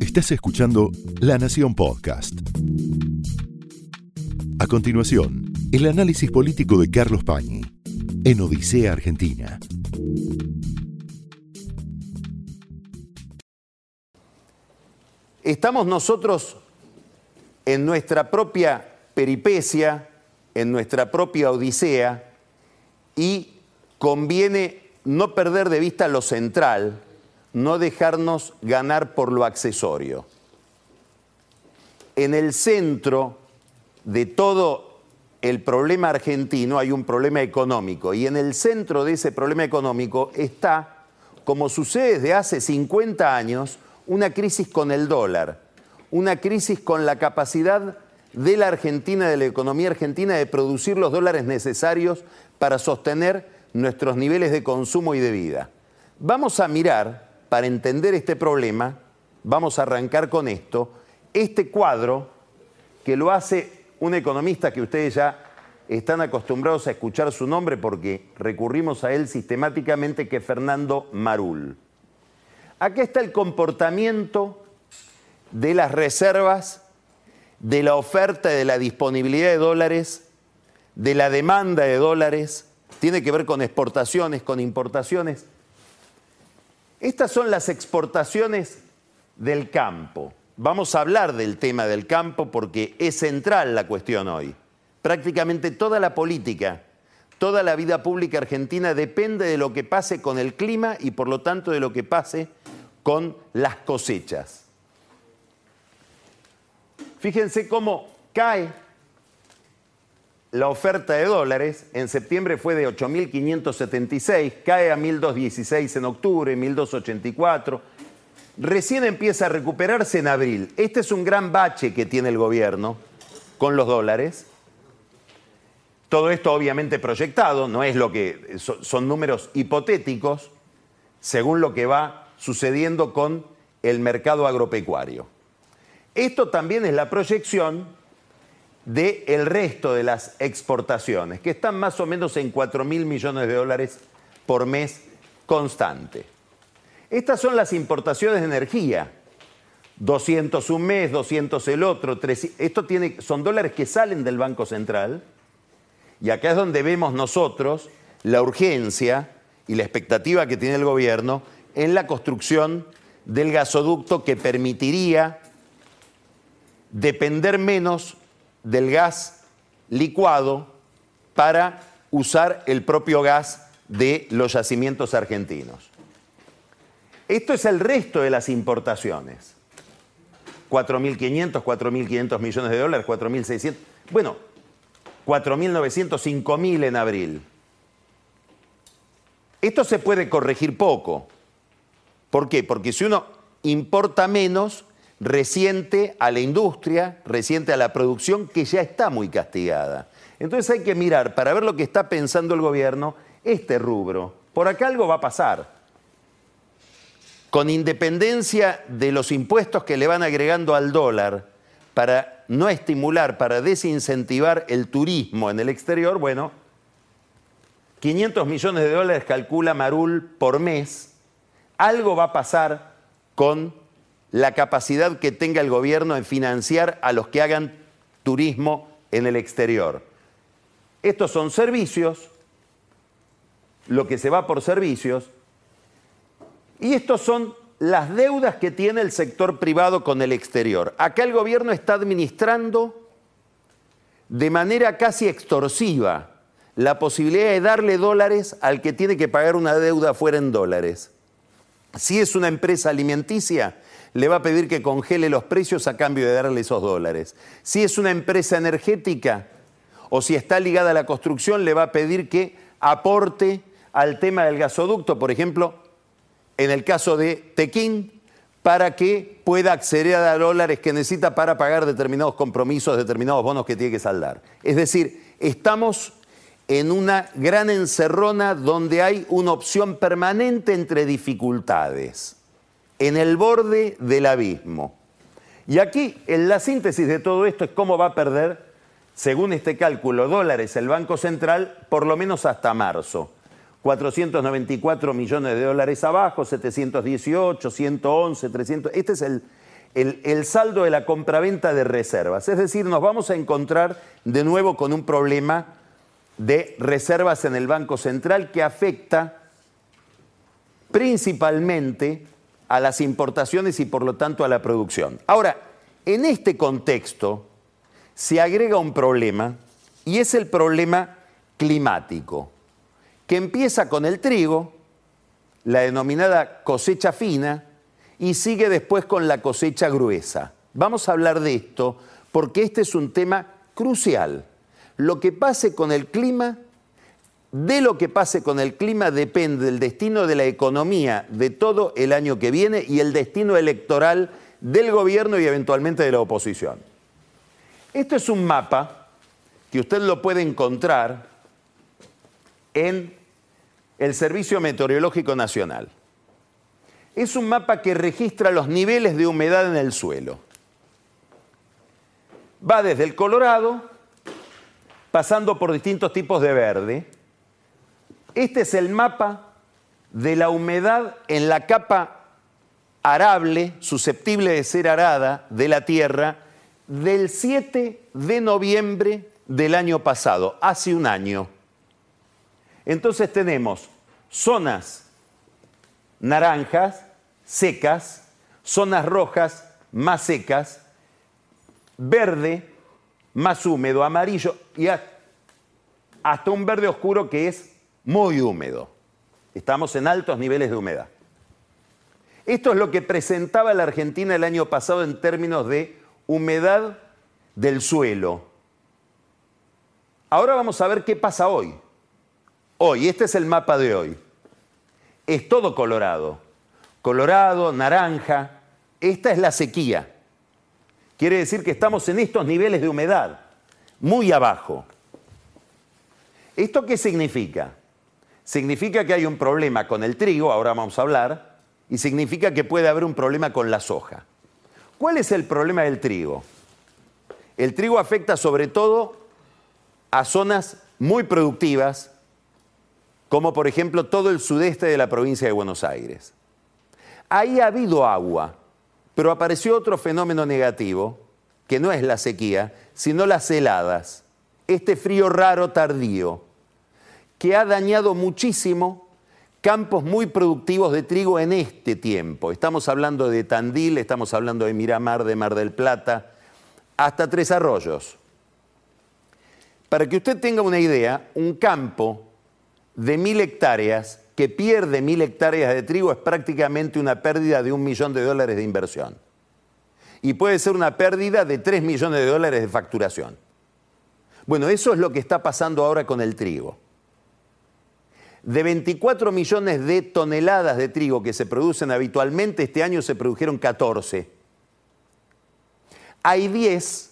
Estás escuchando La Nación Podcast. A continuación, el análisis político de Carlos Pañi en Odisea Argentina. Estamos nosotros en nuestra propia peripecia, en nuestra propia odisea, y conviene no perder de vista lo central, no dejarnos ganar por lo accesorio. En el centro de todo el problema argentino hay un problema económico y en el centro de ese problema económico está, como sucede desde hace 50 años, una crisis con el dólar, una crisis con la capacidad de la Argentina, de la economía argentina, de producir los dólares necesarios para sostener nuestros niveles de consumo y de vida. Vamos a mirar, para entender este problema, vamos a arrancar con esto, este cuadro que lo hace un economista que ustedes ya están acostumbrados a escuchar su nombre porque recurrimos a él sistemáticamente, que es Fernando Marul. Acá está el comportamiento de las reservas, de la oferta y de la disponibilidad de dólares, de la demanda de dólares, tiene que ver con exportaciones, con importaciones. Estas son las exportaciones del campo. Vamos a hablar del tema del campo porque es central la cuestión hoy. Prácticamente toda la política, toda la vida pública argentina depende de lo que pase con el clima y por lo tanto de lo que pase con las cosechas. Fíjense cómo cae la oferta de dólares. En septiembre fue de 8.576, cae a 1.216 en octubre, 1.284. Recién empieza a recuperarse en abril. Este es un gran bache que tiene el gobierno con los dólares. Todo esto obviamente proyectado, no es lo que son números hipotéticos según lo que va sucediendo con el mercado agropecuario. Esto también es la proyección del resto de las exportaciones, que están más o menos en 4 mil millones de dólares por mes constante. Estas son las importaciones de energía. 200 un mes, 200 el otro. esto tiene, son dólares que salen del Banco Central. Y acá es donde vemos nosotros la urgencia y la expectativa que tiene el gobierno en la construcción del gasoducto que permitiría depender menos del gas licuado para usar el propio gas de los yacimientos argentinos. Esto es el resto de las importaciones. 4.500, 4.500 millones de dólares, 4.600. Bueno, 4.900, 5.000 en abril. Esto se puede corregir poco. ¿Por qué? Porque si uno importa menos, reciente a la industria, reciente a la producción que ya está muy castigada. Entonces hay que mirar para ver lo que está pensando el gobierno este rubro. Por acá algo va a pasar. Con independencia de los impuestos que le van agregando al dólar para no estimular, para desincentivar el turismo en el exterior, bueno, 500 millones de dólares calcula Marul por mes, algo va a pasar con la capacidad que tenga el gobierno en financiar a los que hagan turismo en el exterior. Estos son servicios, lo que se va por servicios, y estos son las deudas que tiene el sector privado con el exterior. Acá el gobierno está administrando de manera casi extorsiva la posibilidad de darle dólares al que tiene que pagar una deuda fuera en dólares. Si es una empresa alimenticia, le va a pedir que congele los precios a cambio de darle esos dólares. Si es una empresa energética o si está ligada a la construcción, le va a pedir que aporte al tema del gasoducto, por ejemplo, en el caso de Tequín, para que pueda acceder a dólares que necesita para pagar determinados compromisos, determinados bonos que tiene que saldar. Es decir, estamos en una gran encerrona donde hay una opción permanente entre dificultades en el borde del abismo. Y aquí, en la síntesis de todo esto es cómo va a perder, según este cálculo, dólares el Banco Central por lo menos hasta marzo. 494 millones de dólares abajo, 718, 111, 300. Este es el, el, el saldo de la compraventa de reservas. Es decir, nos vamos a encontrar de nuevo con un problema de reservas en el Banco Central que afecta principalmente a las importaciones y por lo tanto a la producción. Ahora, en este contexto se agrega un problema y es el problema climático, que empieza con el trigo, la denominada cosecha fina, y sigue después con la cosecha gruesa. Vamos a hablar de esto porque este es un tema crucial. Lo que pase con el clima, de lo que pase con el clima depende del destino de la economía de todo el año que viene y el destino electoral del gobierno y eventualmente de la oposición. Esto es un mapa que usted lo puede encontrar en el Servicio Meteorológico Nacional. Es un mapa que registra los niveles de humedad en el suelo. Va desde el Colorado, pasando por distintos tipos de verde. Este es el mapa de la humedad en la capa arable, susceptible de ser arada de la tierra, del 7 de noviembre del año pasado, hace un año. Entonces tenemos zonas naranjas, secas, zonas rojas, más secas, verde, más húmedo, amarillo y hasta un verde oscuro que es muy húmedo. Estamos en altos niveles de humedad. Esto es lo que presentaba la Argentina el año pasado en términos de humedad del suelo. Ahora vamos a ver qué pasa hoy. Hoy, este es el mapa de hoy. Es todo colorado. Colorado, naranja. Esta es la sequía. Quiere decir que estamos en estos niveles de humedad, muy abajo. ¿Esto qué significa? Significa que hay un problema con el trigo, ahora vamos a hablar, y significa que puede haber un problema con la soja. ¿Cuál es el problema del trigo? El trigo afecta sobre todo a zonas muy productivas, como por ejemplo todo el sudeste de la provincia de Buenos Aires. Ahí ha habido agua, pero apareció otro fenómeno negativo, que no es la sequía, sino las heladas, este frío raro tardío, que ha dañado muchísimo campos muy productivos de trigo en este tiempo. Estamos hablando de Tandil, estamos hablando de Miramar, de Mar del Plata, hasta Tres Arroyos. Para que usted tenga una idea, un campo de mil hectáreas que pierde mil hectáreas de trigo es prácticamente una pérdida de un millón de dólares de inversión. Y puede ser una pérdida de tres millones de dólares de facturación. Bueno, eso es lo que está pasando ahora con el trigo. De 24 millones de toneladas de trigo que se producen habitualmente, este año se produjeron 14. Hay 10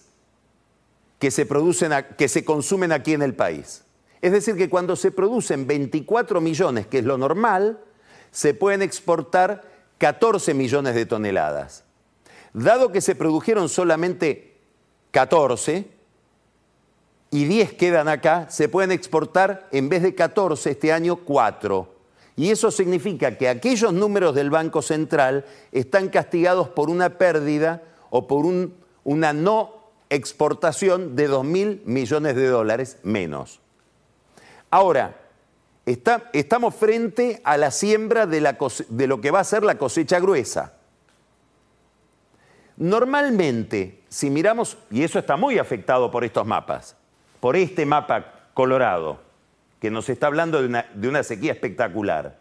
que se, producen, que se consumen aquí en el país. Es decir, que cuando se producen 24 millones, que es lo normal, se pueden exportar 14 millones de toneladas. Dado que se produjeron solamente 14, y 10 quedan acá, se pueden exportar en vez de 14 este año 4. Y eso significa que aquellos números del Banco Central están castigados por una pérdida o por una no exportación de 2 mil millones de dólares menos. Ahora, estamos frente a la siembra de, de lo que va a ser la cosecha gruesa. Normalmente, si miramos, y eso está muy afectado por estos mapas, por este mapa colorado, que nos está hablando de una, sequía espectacular.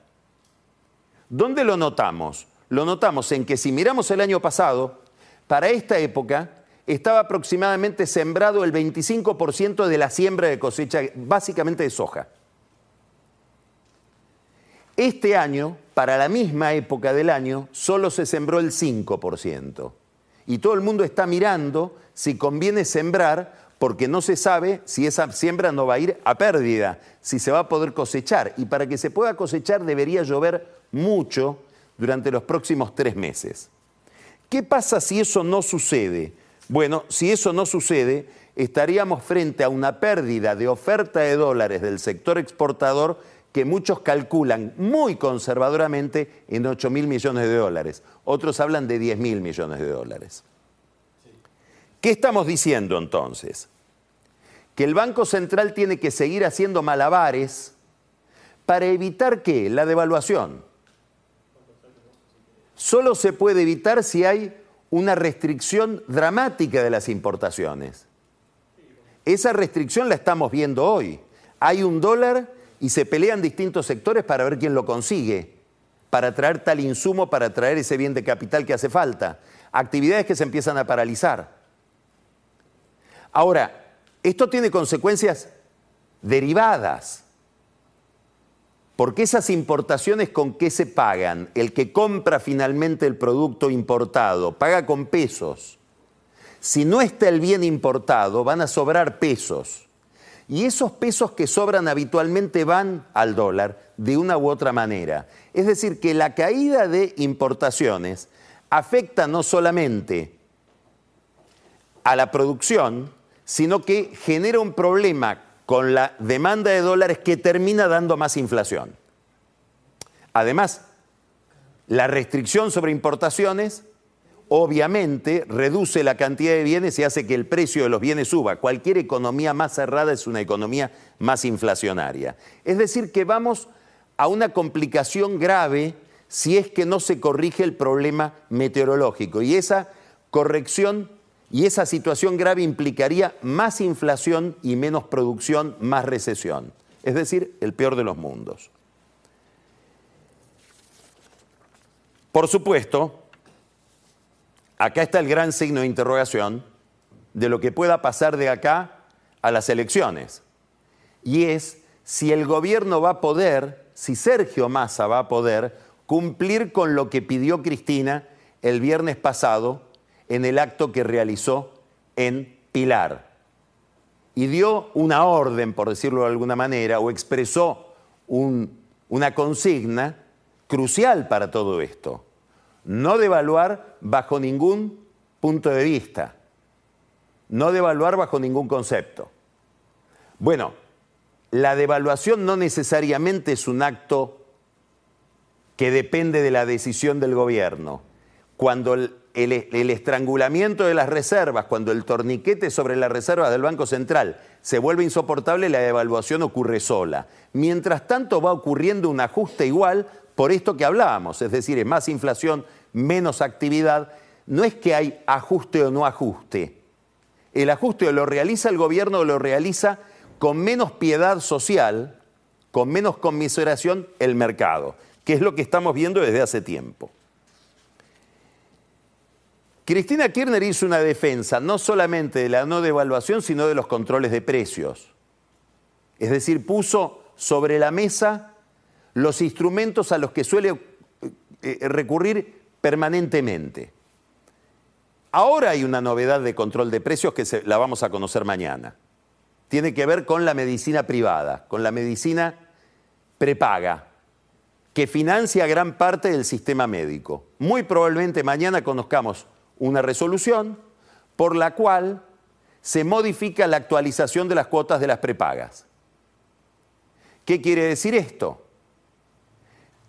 ¿Dónde lo notamos? Lo notamos en que si miramos el año pasado, para esta época estaba aproximadamente sembrado el 25% de la siembra de cosecha, básicamente de soja. Este año, para la misma época del año, solo se sembró el 5%. Y todo el mundo está mirando si conviene sembrar porque no se sabe si esa siembra no va a ir a pérdida, si se va a poder cosechar. Y para que se pueda cosechar debería llover mucho durante los próximos tres meses. ¿Qué pasa si eso no sucede? Bueno, si eso no sucede, estaríamos frente a una pérdida de oferta de dólares del sector exportador que muchos calculan muy conservadoramente en 8 mil millones de dólares. Otros hablan de 10 mil millones de dólares. ¿Qué estamos diciendo entonces? Que el Banco Central tiene que seguir haciendo malabares para evitar que la devaluación. Solo se puede evitar si hay una restricción dramática de las importaciones. Esa restricción la estamos viendo hoy. Hay un dólar y se pelean distintos sectores para ver quién lo consigue, para traer tal insumo, para traer ese bien de capital que hace falta. Actividades que se empiezan a paralizar. Ahora, esto tiene consecuencias derivadas. Porque esas importaciones con qué se pagan? El que compra finalmente el producto importado paga con pesos. Si no está el bien importado, van a sobrar pesos. Y esos pesos que sobran habitualmente van al dólar de una u otra manera. Es decir, que la caída de importaciones afecta no solamente a la producción, sino que genera un problema con la demanda de dólares que termina dando más inflación. Además, la restricción sobre importaciones obviamente reduce la cantidad de bienes y hace que el precio de los bienes suba. Cualquier economía más cerrada es una economía más inflacionaria. Es decir, que vamos a una complicación grave si es que no se corrige el problema meteorológico. Y esa corrección y esa situación grave implicaría más inflación y menos producción, más recesión. Es decir, el peor de los mundos. Por supuesto, acá está el gran signo de interrogación de lo que pueda pasar de acá a las elecciones. Y es si el gobierno va a poder, si Sergio Massa va a poder cumplir con lo que pidió Cristina el viernes pasado en el acto que realizó en Pilar. Y dio una orden, por decirlo de alguna manera, o expresó una consigna crucial para todo esto. No devaluar bajo ningún punto de vista. No devaluar bajo ningún concepto. Bueno, la devaluación no necesariamente es un acto que depende de la decisión del gobierno. Cuando el, estrangulamiento de las reservas, cuando el torniquete sobre las reservas del Banco Central se vuelve insoportable, la devaluación ocurre sola. Mientras tanto va ocurriendo un ajuste igual por esto que hablábamos, es decir, es más inflación, menos actividad. No es que hay ajuste o no ajuste. El ajuste o lo realiza el gobierno o lo realiza con menos piedad social, con menos conmiseración el mercado, que es lo que estamos viendo desde hace tiempo. Cristina Kirchner hizo una defensa no solamente de la no devaluación, sino de los controles de precios. Es decir, puso sobre la mesa los instrumentos a los que suele eh, eh, recurrir permanentemente. Ahora hay una novedad de control de precios que la vamos a conocer mañana. Tiene que ver con la medicina privada, con la medicina prepaga, que financia gran parte del sistema médico. Muy probablemente mañana conozcamos una resolución por la cual se modifica la actualización de las cuotas de las prepagas. ¿Qué quiere decir esto?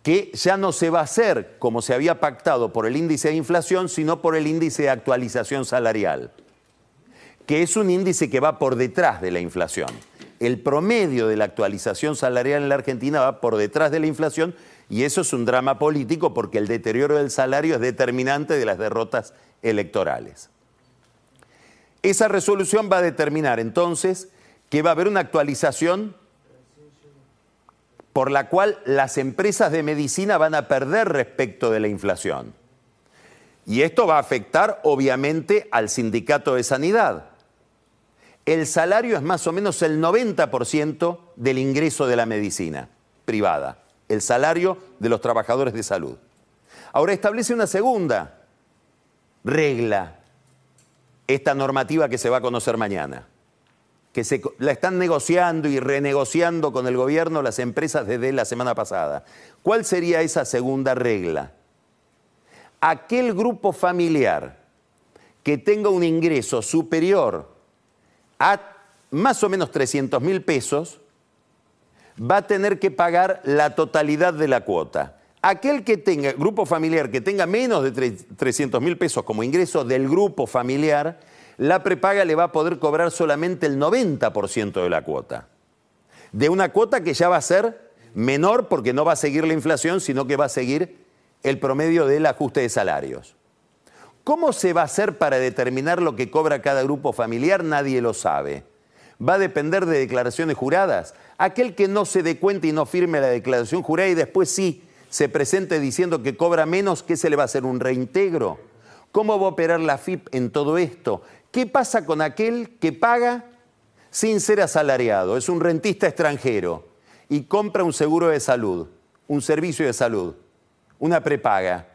Que ya no se va a hacer como se había pactado por el índice de inflación, sino por el índice de actualización salarial, que es un índice que va por detrás de la inflación. El promedio de la actualización salarial en la Argentina va por detrás de la inflación y eso es un drama político porque el deterioro del salario es determinante de las derrotas electorales. Esa resolución va a determinar entonces que va a haber una actualización por la cual las empresas de medicina van a perder respecto de la inflación. Y esto va a afectar obviamente al sindicato de sanidad. El salario es más o menos el 90% del ingreso de la medicina privada, el salario de los trabajadores de salud. Ahora establece una segunda regla esta normativa que se va a conocer mañana, que se, la están negociando y renegociando con el gobierno las empresas desde la semana pasada. ¿Cuál sería esa segunda regla? Aquel grupo familiar que tenga un ingreso superior a más o menos 300 mil pesos, va a tener que pagar la totalidad de la cuota. Aquel que tenga, grupo familiar que tenga menos de 300 mil pesos como ingreso del grupo familiar, la prepaga le va a poder cobrar solamente el 90% de la cuota. De una cuota que ya va a ser menor porque no va a seguir la inflación, sino que va a seguir el promedio del ajuste de salarios. ¿Cómo se va a hacer para determinar lo que cobra cada grupo familiar? Nadie lo sabe. Va a depender de declaraciones juradas. Aquel que no se dé cuenta y no firme la declaración jurada y después sí se presente diciendo que cobra menos, ¿qué se le va a hacer? ¿Un reintegro? ¿Cómo va a operar la FIP en todo esto? ¿Qué pasa con aquel que paga sin ser asalariado? Es un rentista extranjero y compra un seguro de salud, un servicio de salud, una prepaga.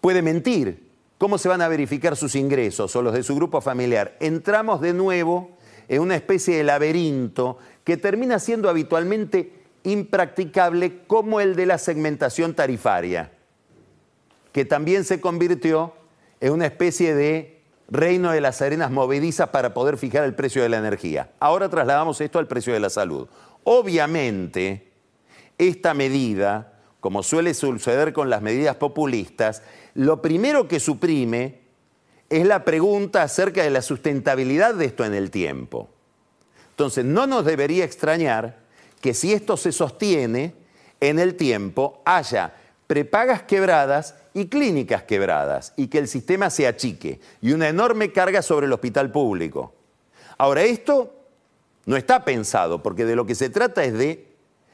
Puede mentir. ¿Cómo se van a verificar sus ingresos o los de su grupo familiar? Entramos de nuevo en una especie de laberinto que termina siendo habitualmente impracticable como el de la segmentación tarifaria, que también se convirtió en una especie de reino de las arenas movedizas para poder fijar el precio de la energía. Ahora trasladamos esto al precio de la salud. Obviamente, esta medida, como suele suceder con las medidas populistas, lo primero que suprime es la pregunta acerca de la sustentabilidad de esto en el tiempo. Entonces, no nos debería extrañar que si esto se sostiene en el tiempo, haya prepagas quebradas y clínicas quebradas y que el sistema se achique y una enorme carga sobre el hospital público. Ahora, esto no está pensado porque de lo que se trata es de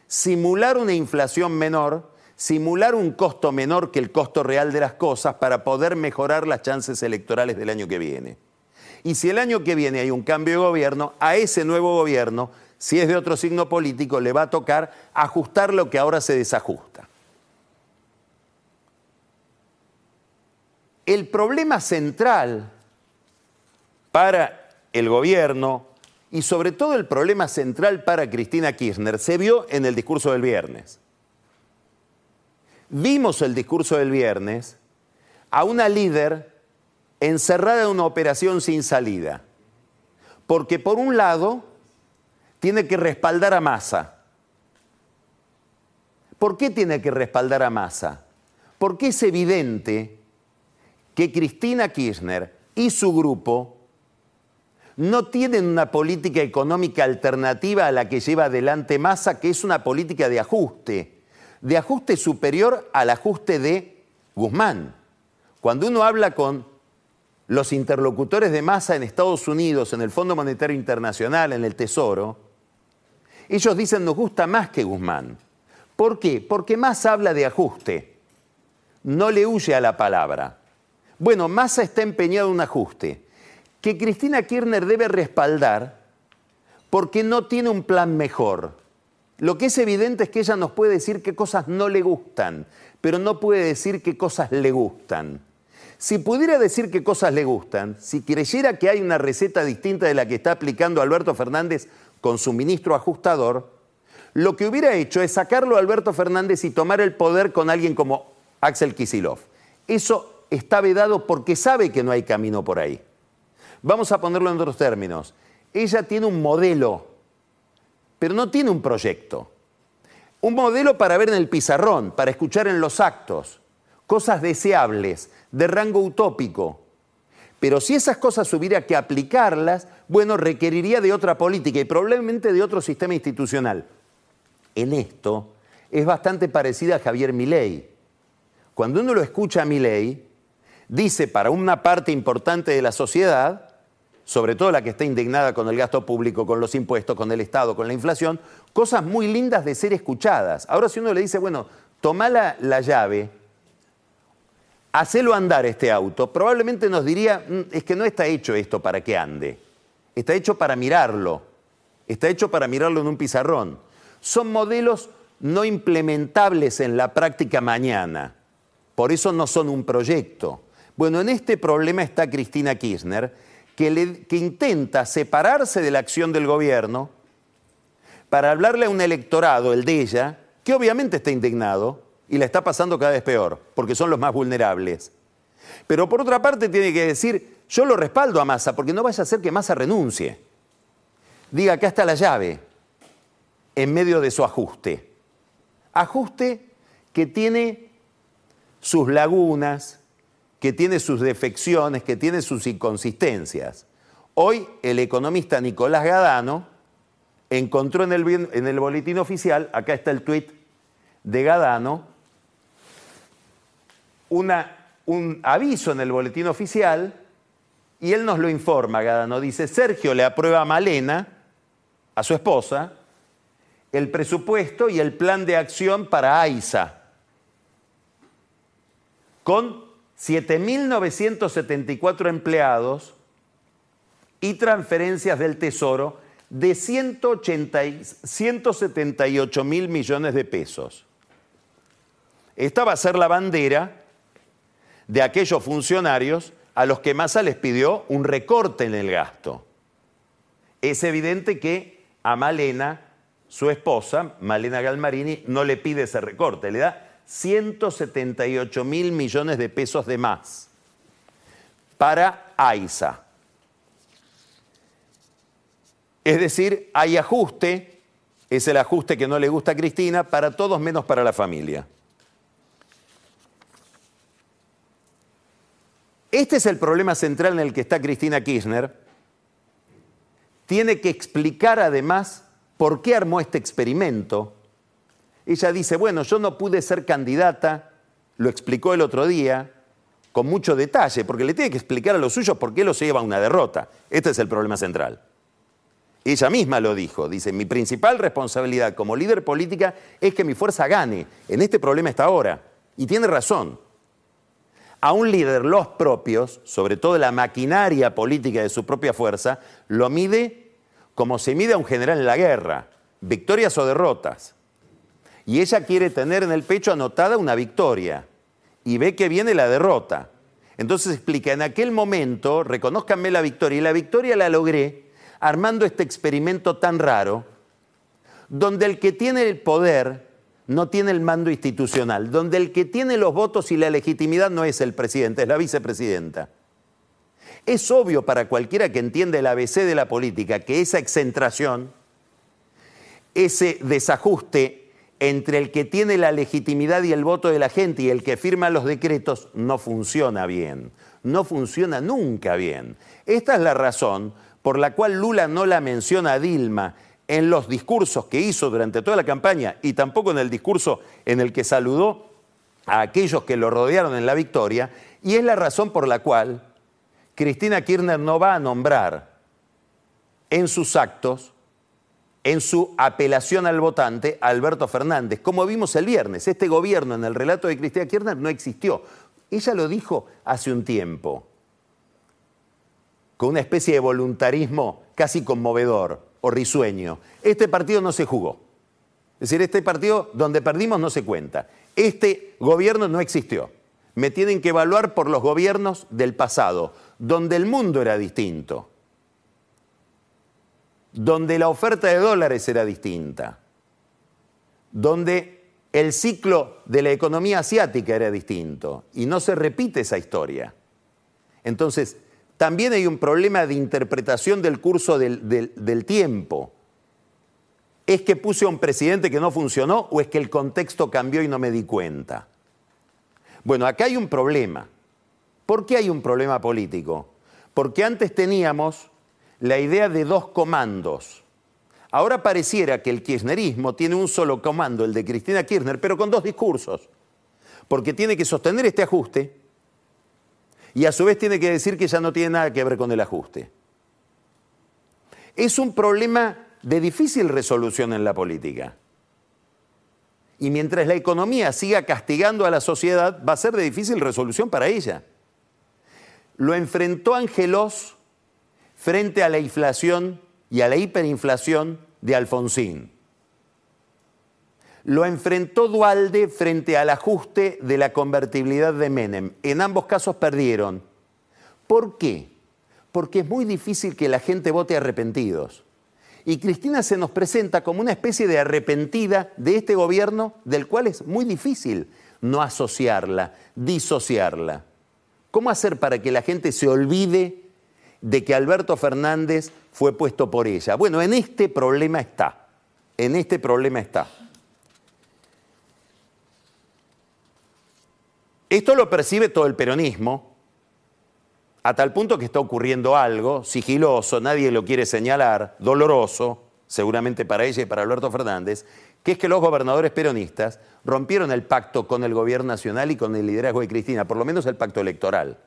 simular una inflación menor, simular un costo menor que el costo real de las cosas para poder mejorar las chances electorales del año que viene. Y si el año que viene hay un cambio de gobierno, a ese nuevo gobierno si es de otro signo político, le va a tocar ajustar lo que ahora se desajusta. El problema central para el gobierno y sobre todo el problema central para Cristina Kirchner se vio en el discurso del viernes. Vimos el discurso del viernes a una líder encerrada en una operación sin salida. Porque por un lado tiene que respaldar a Massa. ¿Por qué tiene que respaldar a Massa? Porque es evidente que Cristina Kirchner y su grupo no tienen una política económica alternativa a la que lleva adelante Massa, que es una política de ajuste, de ajuste superior al ajuste de Guzmán. Cuando uno habla con los interlocutores de Massa en Estados Unidos, en el Fondo Monetario Internacional, en el Tesoro, ellos dicen nos gusta más que Guzmán. ¿Por qué? Porque más habla de ajuste. No le huye a la palabra. Bueno, Massa está empeñado en un ajuste que Cristina Kirchner debe respaldar porque no tiene un plan mejor. Lo que es evidente es que ella nos puede decir qué cosas no le gustan, pero no puede decir qué cosas le gustan. Si pudiera decir qué cosas le gustan, si creyera que hay una receta distinta de la que está aplicando Alberto Fernández con su ministro ajustador, lo que hubiera hecho es sacarlo a Alberto Fernández y tomar el poder con alguien como Axel Kisilov. Eso está vedado porque sabe que no hay camino por ahí. Vamos a ponerlo en otros términos. Ella tiene un modelo, pero no tiene un proyecto. Un modelo para ver en el pizarrón, para escuchar en los actos, cosas deseables, de rango utópico, pero si esas cosas hubiera que aplicarlas, bueno, requeriría de otra política y probablemente de otro sistema institucional. En esto es bastante parecida a Javier Milei. Cuando uno lo escucha a Milei, dice para una parte importante de la sociedad, sobre todo la que está indignada con el gasto público, con los impuestos, con el Estado, con la inflación, cosas muy lindas de ser escuchadas. Ahora si uno le dice, bueno, toma la, la llave, hacelo andar este auto, probablemente nos diría, mm, es que no está hecho esto para que ande, está hecho para mirarlo, está hecho para mirarlo en un pizarrón. Son modelos no implementables en la práctica mañana, por eso no son un proyecto. Bueno, en este problema está Cristina Kirchner, que, que intenta separarse de la acción del gobierno para hablarle a un electorado, el de ella, que obviamente está indignado, y la está pasando cada vez peor, porque son los más vulnerables. Pero por otra parte tiene que decir, yo lo respaldo a Massa, porque no vaya a ser que Massa renuncie. Diga, acá está la llave. en medio de su ajuste. Ajuste que tiene sus lagunas, que tiene sus defecciones, que tiene sus inconsistencias. Hoy el economista Nicolás Gadano encontró en el, en el boletín oficial, acá está el tuit de Gadano, un aviso en el boletín oficial y él nos lo informa, Gadano. Dice, Sergio le aprueba a Malena, a su esposa, el presupuesto y el plan de acción para AISA, con 7.974 empleados y transferencias del Tesoro de 178 mil millones de pesos. Esta va a ser la bandera de aquellos funcionarios a los que Massa les pidió un recorte en el gasto. Es evidente que a Malena, su esposa, Malena Galmarini, no le pide ese recorte, le da 178 mil millones de pesos de más para AISA. Es decir, hay ajuste, es el ajuste que no le gusta a Cristina, para todos menos para la familia. Este es el problema central en el que está Cristina Kirchner. Tiene que explicar además por qué armó este experimento. Ella dice, bueno, yo no pude ser candidata, lo explicó el otro día, con mucho detalle, porque le tiene que explicar a los suyos por qué lo lleva a una derrota. Este es el problema central. Ella misma lo dijo, dice, mi principal responsabilidad como líder política es que mi fuerza gane. En este problema está ahora. Y tiene razón. A un líder los propios, sobre todo la maquinaria política de su propia fuerza, lo mide como se mide a un general en la guerra, victorias o derrotas. Y ella quiere tener en el pecho anotada una victoria y ve que viene la derrota. Entonces explica, en aquel momento, reconozcanme la victoria, y la victoria la logré armando este experimento tan raro, donde el que tiene el poder no tiene el mando institucional, donde el que tiene los votos y la legitimidad no es el presidente, es la vicepresidenta. Es obvio para cualquiera que entiende el ABC de la política que esa excentración, ese desajuste entre el que tiene la legitimidad y el voto de la gente y el que firma los decretos no funciona bien, no funciona nunca bien. Esta es la razón por la cual Lula no la menciona a Dilma en los discursos que hizo durante toda la campaña y tampoco en el discurso en el que saludó a aquellos que lo rodearon en la victoria, y es la razón por la cual Cristina Kirchner no va a nombrar en sus actos, en su apelación al votante, a Alberto Fernández. Como vimos el viernes, este gobierno en el relato de Cristina Kirchner no existió. Ella lo dijo hace un tiempo con una especie de voluntarismo casi conmovedor o risueño. Este partido no se jugó. Es decir, este partido donde perdimos no se cuenta. Este gobierno no existió. Me tienen que evaluar por los gobiernos del pasado, donde el mundo era distinto, donde la oferta de dólares era distinta, donde el ciclo de la economía asiática era distinto y no se repite esa historia. Entonces, también hay un problema de interpretación del curso del, tiempo. ¿Es que puse a un presidente que no funcionó o es que el contexto cambió y no me di cuenta? Bueno, acá hay un problema. ¿Por qué hay un problema político? Porque antes teníamos la idea de dos comandos. Ahora pareciera que el kirchnerismo tiene un solo comando, el de Cristina Kirchner, pero con dos discursos. Porque tiene que sostener este ajuste y a su vez tiene que decir que ya no tiene nada que ver con el ajuste. Es un problema de difícil resolución en la política. Y mientras la economía siga castigando a la sociedad, va a ser de difícil resolución para ella. Lo enfrentó Angelos frente a la inflación y a la hiperinflación de Alfonsín lo enfrentó Dualde frente al ajuste de la convertibilidad de Menem. En ambos casos perdieron. ¿Por qué? Porque es muy difícil que la gente vote arrepentidos. Y Cristina se nos presenta como una especie de arrepentida de este gobierno del cual es muy difícil no asociarla, disociarla. ¿Cómo hacer para que la gente se olvide de que Alberto Fernández fue puesto por ella? Bueno, en este problema está en este problema está. Esto lo percibe todo el peronismo, a tal punto que está ocurriendo algo sigiloso, nadie lo quiere señalar, doloroso, seguramente para ella y para Alberto Fernández, que es que los gobernadores peronistas rompieron el pacto con el gobierno nacional y con el liderazgo de Cristina, por lo menos el pacto electoral.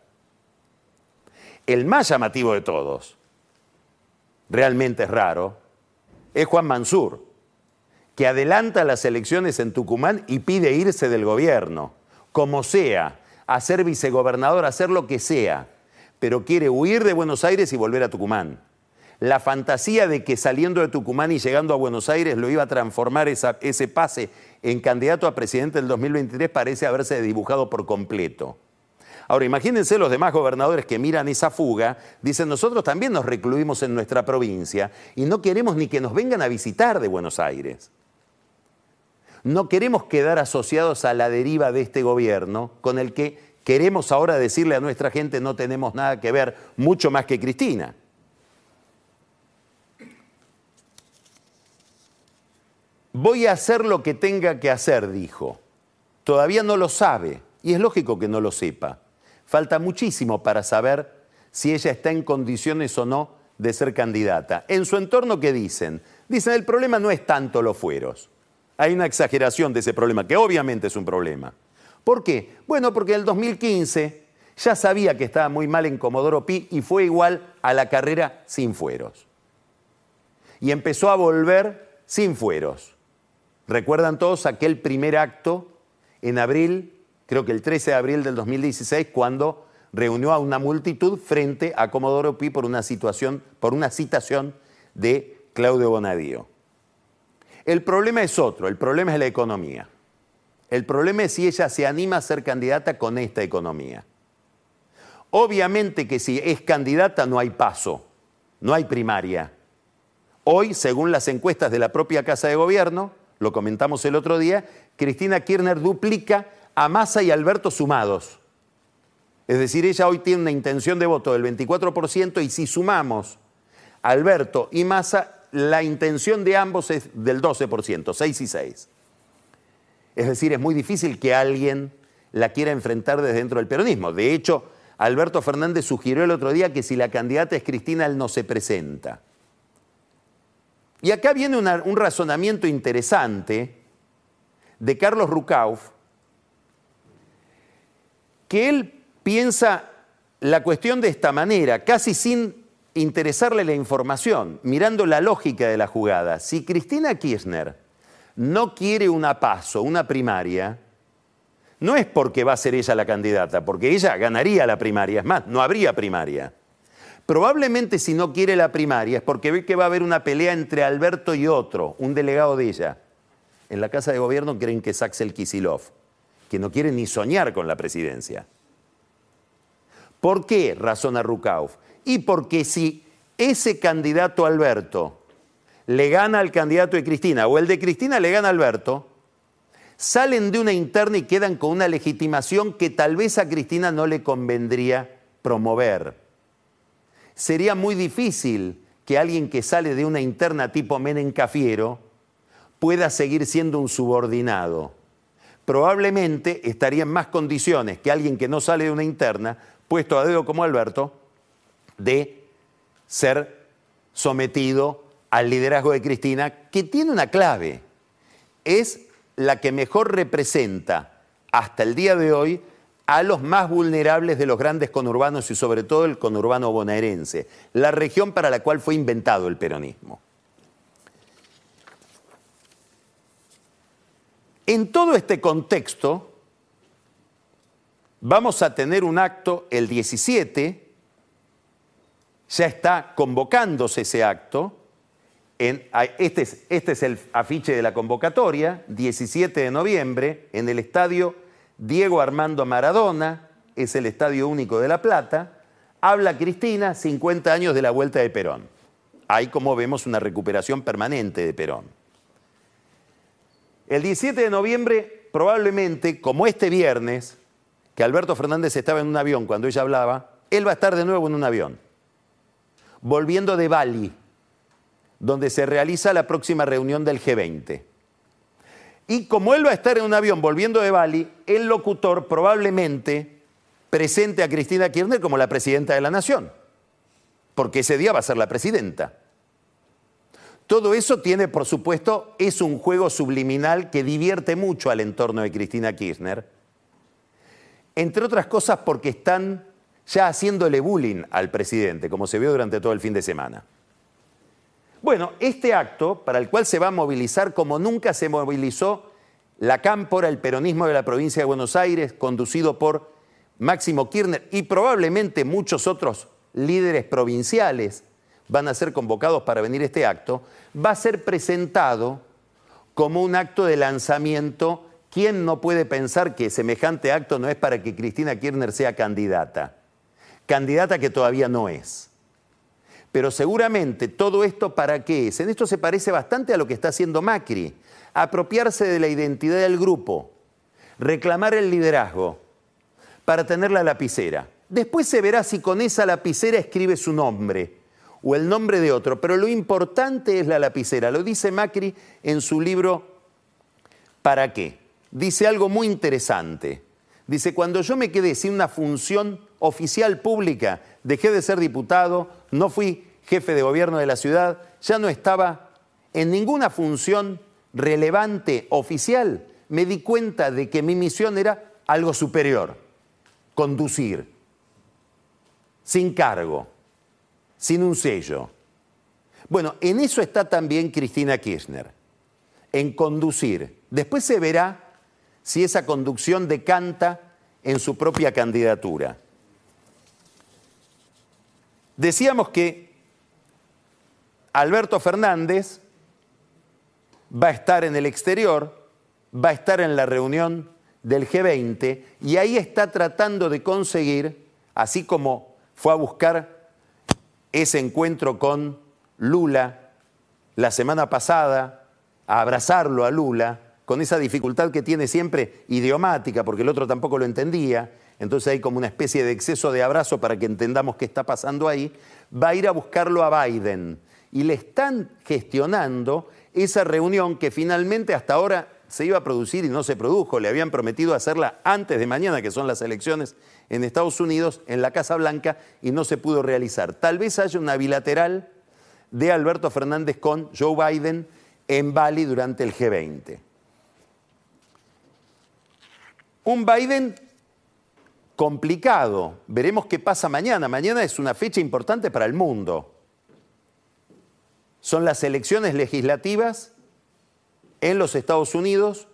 El más llamativo de todos, realmente es raro, es Juan Mansur, que adelanta las elecciones en Tucumán y pide irse del gobierno, como sea, a ser vicegobernador, a hacer lo que sea, pero quiere huir de Buenos Aires y volver a Tucumán la fantasía de que saliendo de Tucumán y llegando a Buenos Aires lo iba a transformar ese pase en candidato a presidente del 2023 parece haberse dibujado por completo. Ahora, imagínense los demás gobernadores que miran esa fuga, dicen, nosotros también nos recluimos en nuestra provincia y no queremos ni que nos vengan a visitar de Buenos Aires. No queremos quedar asociados a la deriva de este gobierno con el que queremos ahora decirle a nuestra gente no tenemos nada que ver, mucho más que Cristina. Voy a hacer lo que tenga que hacer, dijo. Todavía no lo sabe, y es lógico que no lo sepa. Falta muchísimo para saber si ella está en condiciones o no de ser candidata. En su entorno, ¿qué dicen? Dicen, el problema no es tanto los fueros. Hay una exageración de ese problema, que obviamente es un problema. ¿Por qué? Bueno, porque en el 2015 ya sabía que estaba muy mal en Comodoro Pi y fue igual a la carrera sin fueros. Y empezó a volver sin fueros. Recuerdan todos aquel primer acto en abril, creo que el 13 de abril del 2016, cuando reunió a una multitud frente a Comodoro Pi por una situación, por una citación de Claudio Bonadío. El problema es otro, el problema es la economía. El problema es si ella se anima a ser candidata con esta economía. Obviamente que si es candidata no hay paso, no hay primaria. Hoy, según las encuestas de la propia Casa de Gobierno, lo comentamos el otro día, Cristina Kirchner duplica a Massa y Alberto sumados. Es decir, ella hoy tiene una intención de voto del 24% y si sumamos Alberto y Massa, la intención de ambos es del 12%, 6 y 6. Es decir, es muy difícil que alguien la quiera enfrentar desde dentro del peronismo. De hecho, Alberto Fernández sugirió el otro día que si la candidata es Cristina, él no se presenta. Y acá viene un razonamiento interesante de Carlos Rucauf, que él piensa la cuestión de esta manera, casi sin interesarle la información, mirando la lógica de la jugada. Si Cristina Kirchner no quiere una paso, una primaria, no es porque va a ser ella la candidata, porque ella ganaría la primaria, es más, no habría primaria. Probablemente si no quiere la primaria es porque ve que va a haber una pelea entre Alberto y otro, un delegado de ella. En la Casa de Gobierno creen que es Axel Kisilov, que no quiere ni soñar con la presidencia. ¿Por qué? Razona Rukauf. Y porque si ese candidato Alberto le gana al candidato de Cristina o el de Cristina le gana a Alberto, salen de una interna y quedan con una legitimación que tal vez a Cristina no le convendría promover sería muy difícil que alguien que sale de una interna tipo Menem Cafiero pueda seguir siendo un subordinado. Probablemente estaría en más condiciones que alguien que no sale de una interna, puesto a dedo como Alberto, de ser sometido al liderazgo de Cristina, que tiene una clave. Es la que mejor representa hasta el día de hoy a los más vulnerables de los grandes conurbanos y sobre todo el conurbano bonaerense, la región para la cual fue inventado el peronismo. En todo este contexto, vamos a tener un acto el 17, ya está convocándose ese acto, este, es, este es el afiche de la convocatoria, 17 de noviembre, en el estadio Diego Armando Maradona, es el Estadio Único de La Plata, habla Cristina, 50 años de la vuelta de Perón. Hay, como vemos, una recuperación permanente de Perón. El 17 de noviembre, probablemente, como este viernes, que Alberto Fernández estaba en un avión cuando ella hablaba, él va a estar de nuevo en un avión, volviendo de Bali, donde se realiza la próxima reunión del G20. Y como él va a estar en un avión volviendo de Bali, el locutor probablemente presente a Cristina Kirchner como la presidenta de la nación, porque ese día va a ser la presidenta. Todo eso tiene, por supuesto, es un juego subliminal que divierte mucho al entorno de Cristina Kirchner, entre otras cosas porque están ya haciéndole bullying al presidente, como se vio durante todo el fin de semana. Bueno, este acto, para el cual se va a movilizar como nunca se movilizó la cámpora, el peronismo de la provincia de Buenos Aires, conducido por Máximo Kirchner y probablemente muchos otros líderes provinciales van a ser convocados para venir a este acto, va a ser presentado como un acto de lanzamiento. ¿Quién no puede pensar que semejante acto no es para que Cristina Kirchner sea candidata? Candidata que todavía no es. Pero seguramente todo esto para qué es. En esto se parece bastante a lo que está haciendo Macri. Apropiarse de la identidad del grupo, reclamar el liderazgo para tener la lapicera. Después se verá si con esa lapicera escribe su nombre o el nombre de otro, pero lo importante es la lapicera. Lo dice Macri en su libro ¿Para qué? Dice algo muy interesante. Dice, cuando yo me quedé sin una función oficial pública, dejé de ser diputado, no fui jefe de gobierno de la ciudad, ya no estaba en ninguna función relevante oficial, me di cuenta de que mi misión era algo superior, conducir, sin cargo sin un sello. Bueno, en eso está también Cristina Kirchner, en conducir. Después se verá si esa conducción decanta en su propia candidatura. Decíamos que Alberto Fernández va a estar en el exterior, va a estar en la reunión del G20 y ahí está tratando de conseguir, así como fue a buscar ese encuentro con Lula la semana pasada, a abrazarlo a Lula, con esa dificultad que tiene siempre idiomática, porque el otro tampoco lo entendía, entonces hay como una especie de exceso de abrazo para que entendamos qué está pasando ahí, va a ir a buscarlo a Biden. Y le están gestionando esa reunión que finalmente hasta ahora se iba a producir y no se produjo. Le habían prometido hacerla antes de mañana, que son las elecciones en Estados Unidos, en la Casa Blanca, y no se pudo realizar. Tal vez haya una bilateral de Alberto Fernández con Joe Biden en Bali durante el G20. Un Biden complicado. Veremos qué pasa mañana. Mañana es una fecha importante para el mundo. Son las elecciones legislativas en los Estados Unidos.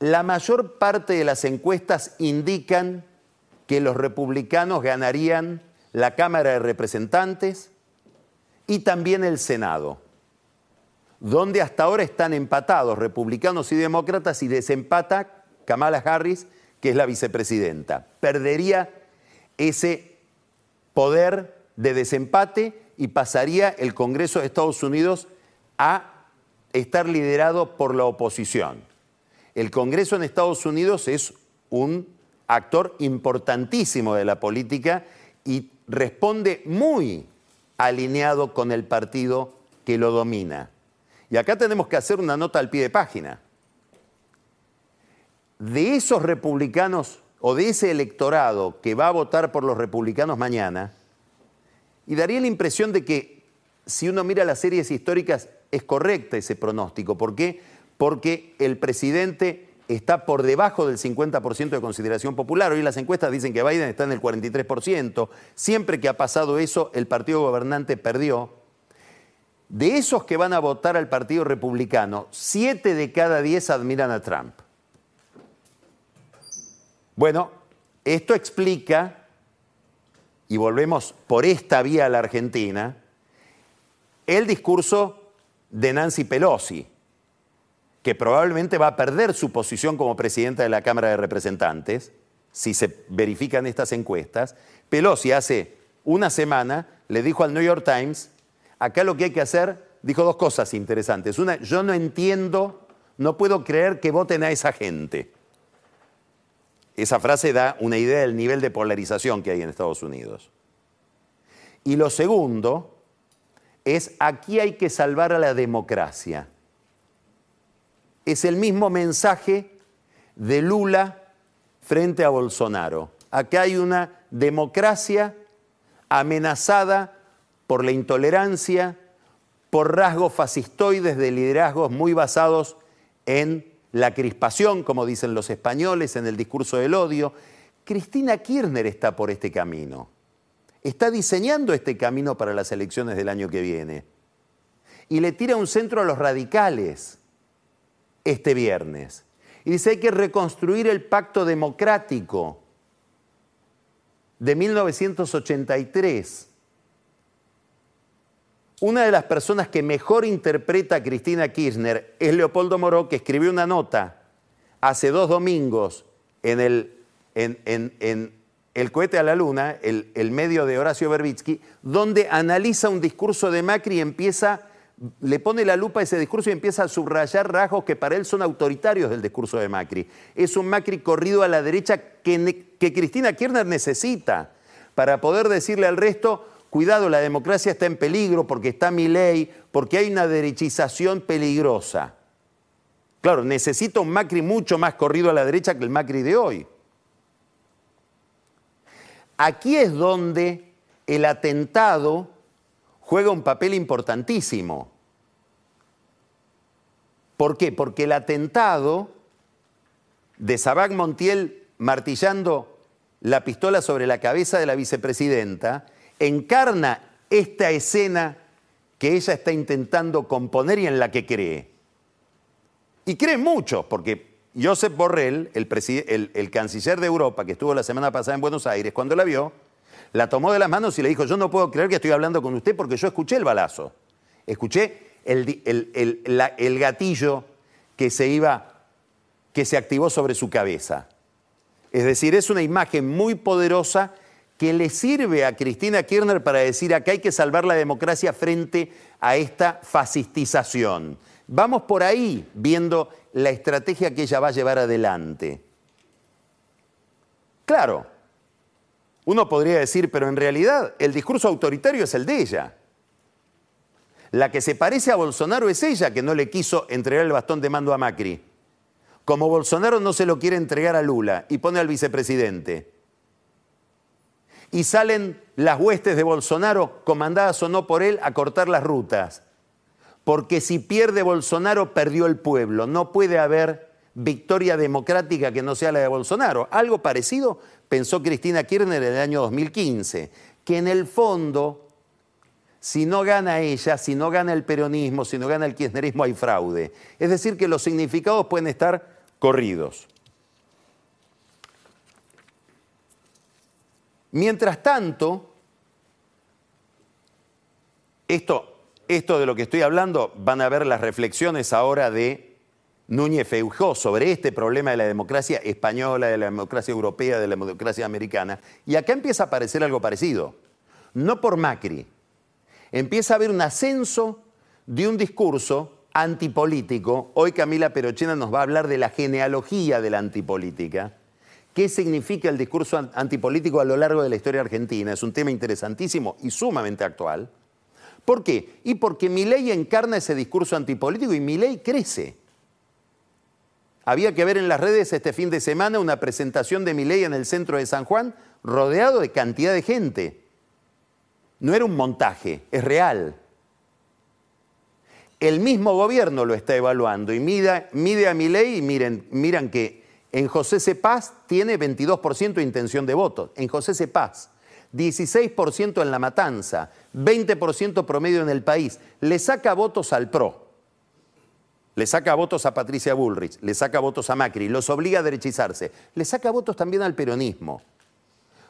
La mayor parte de las encuestas indican que los republicanos ganarían la Cámara de Representantes y también el Senado, donde hasta ahora están empatados republicanos y demócratas y desempata Kamala Harris, que es la vicepresidenta. Perdería ese poder de desempate y pasaría el Congreso de Estados Unidos a estar liderado por la oposición. El Congreso en Estados Unidos es un actor importantísimo de la política y responde muy alineado con el partido que lo domina. Y acá tenemos que hacer una nota al pie de página. De esos republicanos o de ese electorado que va a votar por los republicanos mañana, y daría la impresión de que si uno mira las series históricas es correcta ese pronóstico. ¿Por qué? Porque el presidente está por debajo del 50% de consideración popular. Hoy las encuestas dicen que Biden está en el 43%. Siempre que ha pasado eso, el partido gobernante perdió. De esos que van a votar al Partido Republicano, siete de cada diez admiran a Trump. Bueno, esto explica, y volvemos por esta vía a la Argentina, el discurso de Nancy Pelosi que probablemente va a perder su posición como presidenta de la Cámara de Representantes, si se verifican estas encuestas. Pelosi hace una semana le dijo al New York Times, acá lo que hay que hacer, dijo dos cosas interesantes. Una, yo no entiendo, no puedo creer que voten a esa gente. Esa frase da una idea del nivel de polarización que hay en Estados Unidos. Y lo segundo es aquí hay que salvar a la democracia. Es el mismo mensaje de Lula frente a Bolsonaro. Acá hay una democracia amenazada por la intolerancia, por rasgos fascistoides de liderazgos muy basados en la crispación, como dicen los españoles, en el discurso del odio. Cristina Kirchner está por este camino. Está diseñando este camino para las elecciones del año que viene. Y le tira un centro a los radicales este viernes. Y dice, hay que reconstruir el pacto democrático de 1983. Una de las personas que mejor interpreta a Cristina Kirchner es Leopoldo Moró, que escribió una nota hace dos domingos en el, en, el cohete a la luna, el, medio de Horacio Berbitsky, donde analiza un discurso de Macri y empieza le pone la lupa a ese discurso y empieza a subrayar rasgos que para él son autoritarios del discurso de Macri. Es un Macri corrido a la derecha que, que Cristina Kirchner necesita para poder decirle al resto, cuidado, la democracia está en peligro porque está mi ley, porque hay una derechización peligrosa. Claro, necesita un Macri mucho más corrido a la derecha que el Macri de hoy. Aquí es donde el atentado juega un papel importantísimo. ¿Por qué? Porque el atentado de Sabac Montiel martillando la pistola sobre la cabeza de la vicepresidenta encarna esta escena que ella está intentando componer y en la que cree. Y cree mucho, porque Josep Borrell, el, el, canciller de Europa que estuvo la semana pasada en Buenos Aires, cuando la vio, la tomó de las manos y le dijo, yo no puedo creer que estoy hablando con usted porque yo escuché el balazo. Escuché el, gatillo que se iba, que se activó sobre su cabeza. Es decir, es una imagen muy poderosa que le sirve a Cristina Kirchner para decir acá hay que salvar la democracia frente a esta fascistización. Vamos por ahí viendo la estrategia que ella va a llevar adelante. Claro, uno podría decir, pero en realidad el discurso autoritario es el de ella. La que se parece a Bolsonaro es ella que no le quiso entregar el bastón de mando a Macri. Como Bolsonaro no se lo quiere entregar a Lula y pone al vicepresidente. Y salen las huestes de Bolsonaro, comandadas o no por él, a cortar las rutas. Porque si pierde Bolsonaro, perdió el pueblo. No puede haber victoria democrática que no sea la de Bolsonaro. Algo parecido pensó Cristina Kirchner en el año 2015, que en el fondo, si no gana ella, si no gana el peronismo, si no gana el kirchnerismo, hay fraude. Es decir, que los significados pueden estar corridos. Mientras tanto, esto, esto de lo que estoy hablando, van a ver las reflexiones ahora de Núñez Feujó sobre este problema de la democracia española, de la democracia europea, de la democracia americana. Y acá empieza a aparecer algo parecido. No por Macri. Empieza a haber un ascenso de un discurso antipolítico. Hoy Camila Perochena nos va a hablar de la genealogía de la antipolítica. ¿Qué significa el discurso antipolítico a lo largo de la historia argentina? Es un tema interesantísimo y sumamente actual. ¿Por qué? Y porque mi ley encarna ese discurso antipolítico y mi ley crece. Había que ver en las redes este fin de semana una presentación de mi ley en el centro de San Juan, rodeado de cantidad de gente. No era un montaje, es real. El mismo gobierno lo está evaluando y mide a mi ley y miren, miran que en José Cepaz tiene 22% de intención de voto. En José Cepaz. 16% en La Matanza, 20% promedio en el país. Le saca votos al PRO le saca votos a Patricia Bullrich, le saca votos a Macri, los obliga a derechizarse, le saca votos también al peronismo.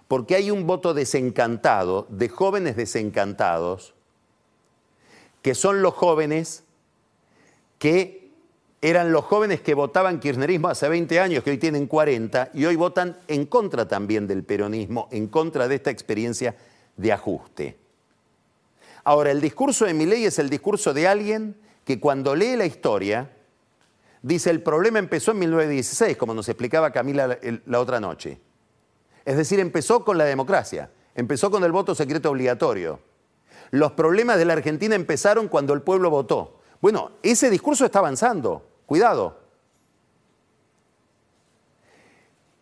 Porque hay un voto desencantado, de jóvenes desencantados, que son los jóvenes que eran los jóvenes que votaban kirchnerismo hace 20 años, que hoy tienen 40, y hoy votan en contra también del peronismo, en contra de esta experiencia de ajuste. Ahora, el discurso de mi ley es el discurso de alguien que cuando lee la historia, dice el problema empezó en 1916, como nos explicaba Camila la, otra noche. Es decir, empezó con la democracia, empezó con el voto secreto obligatorio. los problemas de la Argentina empezaron cuando el pueblo votó. Bueno, ese discurso está avanzando, cuidado.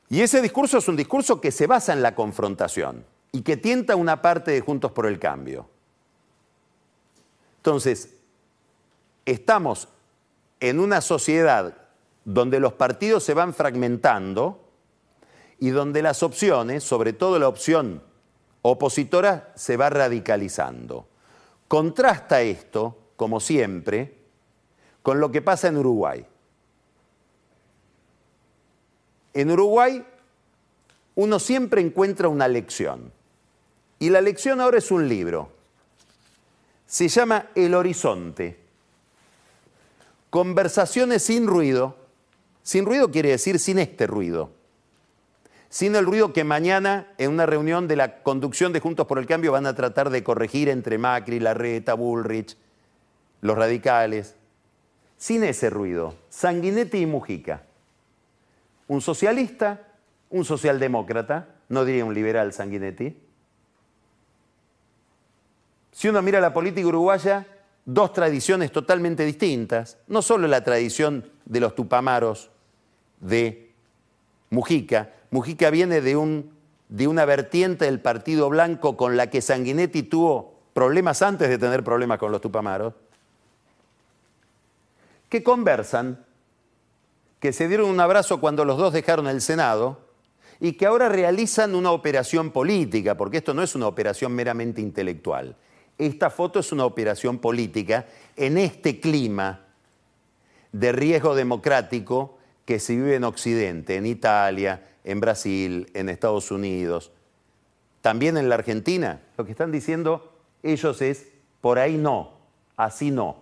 Y ese discurso es un discurso que se basa en la confrontación y que tienta una parte de Juntos por el Cambio. Entonces, estamos en una sociedad donde los partidos se van fragmentando y donde las opciones, sobre todo la opción opositora, se va radicalizando. Contrasta esto, como siempre, con lo que pasa en Uruguay. En Uruguay uno siempre encuentra una lección. Y la lección ahora es un libro. Se llama El Horizonte. Conversaciones sin ruido. Sin ruido quiere decir sin este ruido sin el ruido que mañana en una reunión de la conducción de Juntos por el Cambio van a tratar de corregir entre Macri, Larreta, Bullrich, los radicales. Sin ese ruido, Sanguinetti y Mujica. Un socialista, un socialdemócrata, no diría un liberal Sanguinetti. Si uno mira la política uruguaya, dos tradiciones totalmente distintas. No solo la tradición de los tupamaros de Mujica, Mujica viene de, un, de una vertiente del Partido Blanco con la que Sanguinetti tuvo problemas antes de tener problemas con los Tupamaros, que conversan, que se dieron un abrazo cuando los dos dejaron el Senado y que ahora realizan una operación política, porque esto no es una operación meramente intelectual. Esta foto es una operación política en este clima de riesgo democrático que se vive en Occidente, en Italia, en Brasil, en Estados Unidos, también en la Argentina. Lo que están diciendo ellos es, por ahí no, así no,